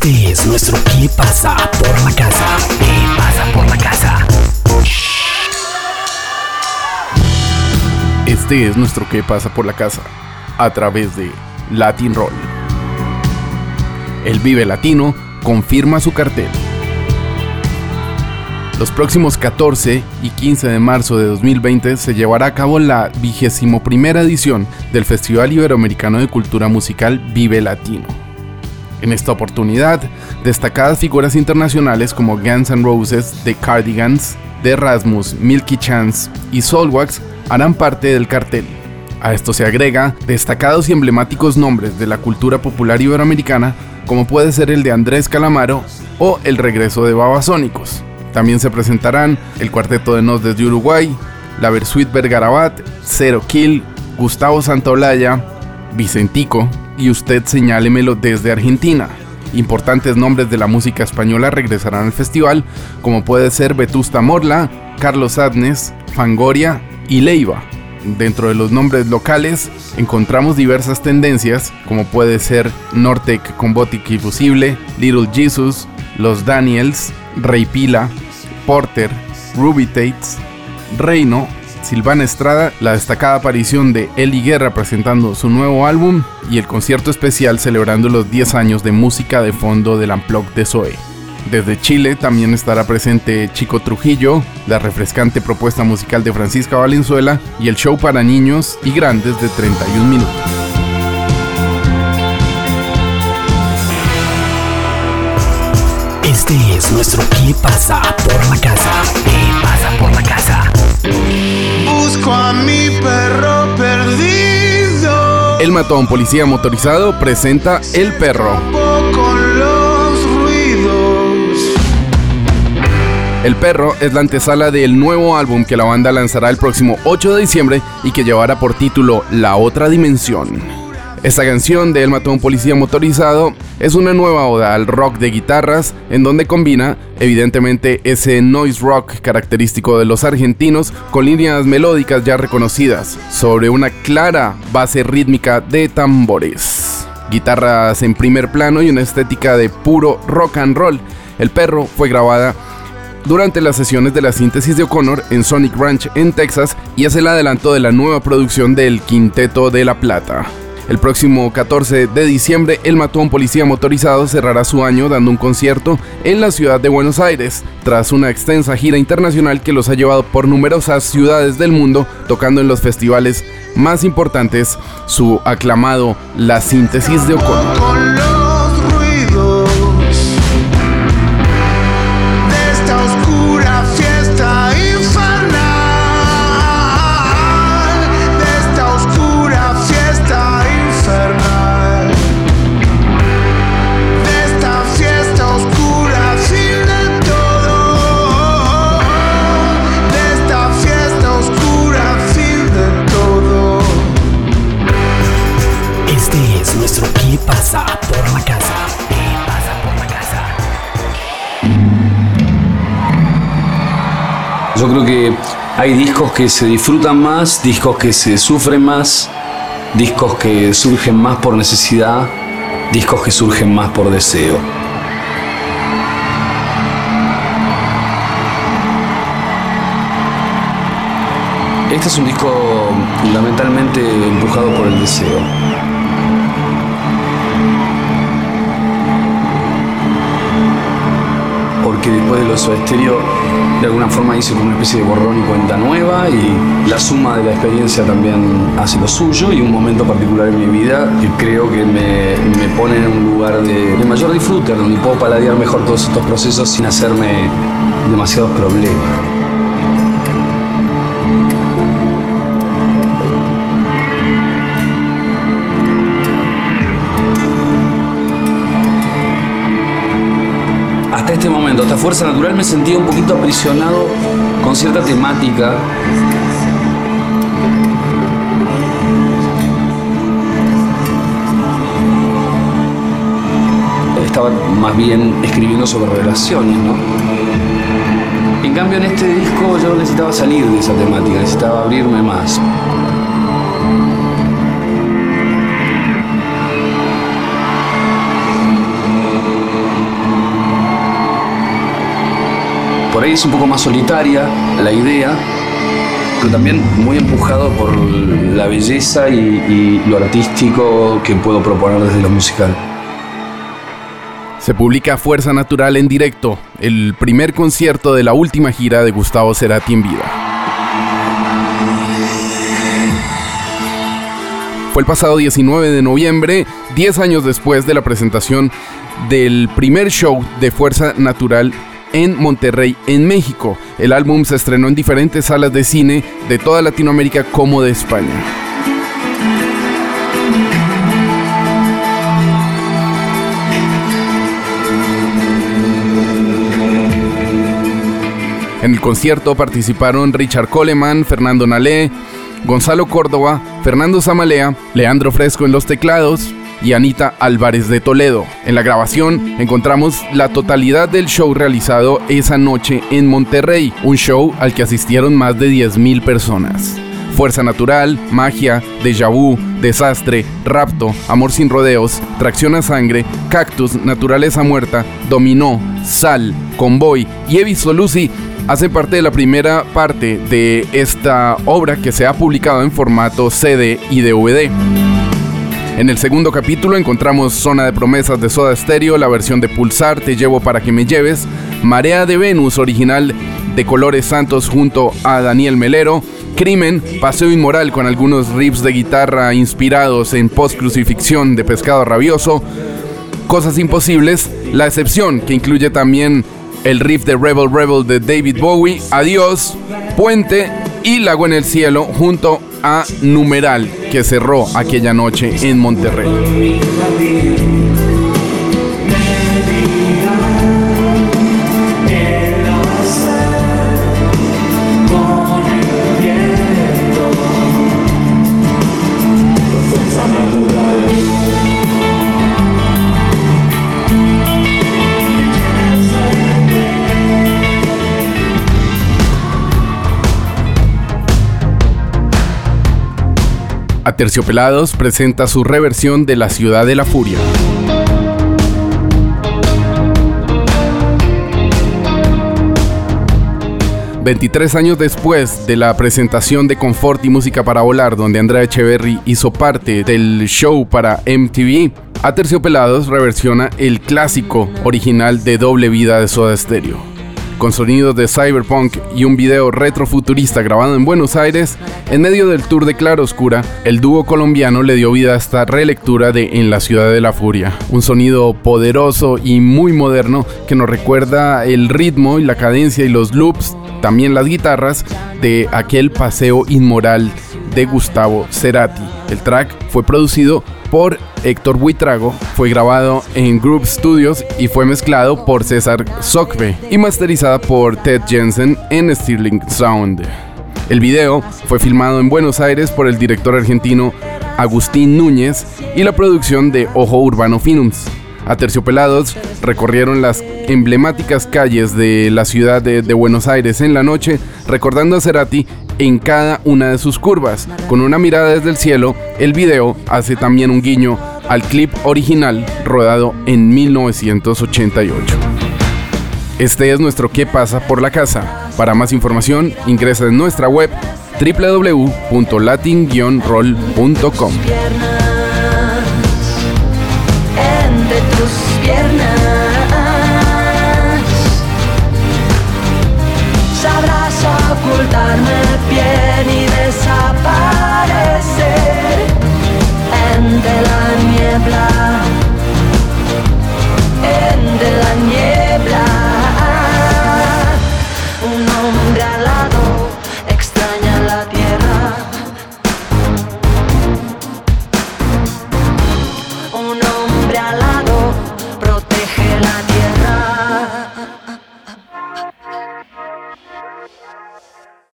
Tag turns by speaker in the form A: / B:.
A: Este es nuestro ¿Qué pasa por la casa? ¿Qué pasa por la casa?
B: Este es nuestro ¿Qué pasa por la casa? A través de Latin Roll. El Vive Latino confirma su cartel. Los próximos 14 y 15 de marzo de 2020 se llevará a cabo la vigésimo primera edición del Festival Iberoamericano de Cultura Musical Vive Latino. En esta oportunidad, destacadas figuras internacionales como Guns N' Roses, The Cardigans, The Erasmus, Milky Chance y Soulwax harán parte del cartel. A esto se agrega destacados y emblemáticos nombres de la cultura popular iberoamericana, como puede ser el de Andrés Calamaro o el regreso de Babasónicos. También se presentarán el Cuarteto de Nos desde Uruguay, la Versuit Vergarabat, Zero Kill, Gustavo Santaolalla, Vicentico y Usted Señálemelo desde Argentina. Importantes nombres de la música española regresarán al festival, como puede ser Vetusta Morla, Carlos Adnes, Fangoria y Leiva. Dentro de los nombres locales encontramos diversas tendencias, como puede ser Nortec con Botic Fusible, Little Jesus, Los Daniels, Rey Pila, Porter, Ruby Tates, Reino, Silvana Estrada, la destacada aparición de Eli Guerra presentando su nuevo álbum y el concierto especial celebrando los 10 años de música de fondo del Unplug de Zoe. Desde Chile también estará presente Chico Trujillo, la refrescante propuesta musical de Francisca Valenzuela y el show para niños y grandes de 31 minutos.
A: Este es nuestro ¿Qué pasa por la casa? ¿Qué pasa por la casa?
C: Busco a mi perro perdido.
B: El matón policía motorizado presenta El Perro.
C: Con los ruidos.
B: El Perro es la antesala del nuevo álbum que la banda lanzará el próximo 8 de diciembre y que llevará por título La Otra Dimensión. Esta canción de El Matón Policía Motorizado es una nueva oda al rock de guitarras en donde combina evidentemente ese noise rock característico de los argentinos con líneas melódicas ya reconocidas sobre una clara base rítmica de tambores. Guitarras en primer plano y una estética de puro rock and roll. El perro fue grabada durante las sesiones de la síntesis de O'Connor en Sonic Ranch en Texas y es el adelanto de la nueva producción del Quinteto de la Plata. El próximo 14 de diciembre, el Matón Policía Motorizado cerrará su año dando un concierto en la ciudad de Buenos Aires, tras una extensa gira internacional que los ha llevado por numerosas ciudades del mundo, tocando en los festivales más importantes su aclamado La Síntesis de O'Connor.
D: Creo que hay discos que se disfrutan más, discos que se sufren más, discos que surgen más por necesidad, discos que surgen más por deseo. Este es un disco fundamentalmente empujado por el deseo. Porque después de estéreo de alguna forma hice como una especie de borrón y cuenta nueva y la suma de la experiencia también hace lo suyo y un momento particular en mi vida que creo que me, me pone en un lugar de, de mayor disfrute, donde puedo paladear mejor todos estos procesos sin hacerme demasiados problemas. Hasta este momento, hasta Fuerza Natural, me sentía un poquito aprisionado con cierta temática. Estaba más bien escribiendo sobre relaciones, ¿no? En cambio, en este disco yo necesitaba salir de esa temática, necesitaba abrirme más. Es un poco más solitaria la idea, pero también muy empujado por la belleza y, y lo artístico que puedo proponer desde lo musical.
B: Se publica Fuerza Natural en directo, el primer concierto de la última gira de Gustavo Cerati en vida. Fue el pasado 19 de noviembre, 10 años después de la presentación del primer show de Fuerza Natural en Monterrey, en México. El álbum se estrenó en diferentes salas de cine de toda Latinoamérica como de España. En el concierto participaron Richard Coleman, Fernando Nalé, Gonzalo Córdoba, Fernando Zamalea, Leandro Fresco en los teclados y Anita Álvarez de Toledo. En la grabación encontramos la totalidad del show realizado esa noche en Monterrey, un show al que asistieron más de 10.000 personas. Fuerza Natural, Magia, Déjà Vu, Desastre, Rapto, Amor sin Rodeos, Tracción a Sangre, Cactus, Naturaleza Muerta, Dominó, Sal, Convoy y He visto Lucy hace parte de la primera parte de esta obra que se ha publicado en formato CD y DVD. En el segundo capítulo encontramos Zona de Promesas de Soda Stereo, la versión de Pulsar, Te llevo para que me lleves, Marea de Venus, original de Colores Santos junto a Daniel Melero, Crimen, Paseo Inmoral con algunos riffs de guitarra inspirados en post-crucifixión de Pescado Rabioso, Cosas Imposibles, La Excepción, que incluye también el riff de Rebel Rebel de David Bowie, Adiós, Puente y Lago en el Cielo junto a Numeral que cerró aquella noche en Monterrey. Terciopelados presenta su reversión de La Ciudad de la Furia. ...23 años después de la presentación de Confort y Música para Volar... ...donde Andrea Echeverry hizo parte del show para MTV... Aterciopelados reversiona el clásico original de Doble Vida de Soda Stereo con sonidos de cyberpunk y un video retrofuturista grabado en Buenos Aires, en medio del tour de Claroscura, el dúo colombiano le dio vida a esta relectura de En la ciudad de la furia, un sonido poderoso y muy moderno que nos recuerda el ritmo y la cadencia y los loops, también las guitarras, de aquel paseo inmoral de Gustavo Cerati. El track fue producido por Héctor Buitrago, fue grabado en Group Studios y fue mezclado por César Sokve y masterizada por Ted Jensen en Stirling Sound. El video fue filmado en Buenos Aires por el director argentino Agustín Núñez y la producción de Ojo Urbano Films. Aterciopelados recorrieron las emblemáticas calles de la ciudad de, de, Buenos Aires en la noche, recordando a Cerati en cada una de sus curvas. Con una mirada desde el cielo, el video hace también un guiño al clip original rodado en 1988. Este es nuestro ¿Qué pasa por la casa? Para más información, ingresa en nuestra web www.latin-roll.com. ocultarme bien y deshacerme.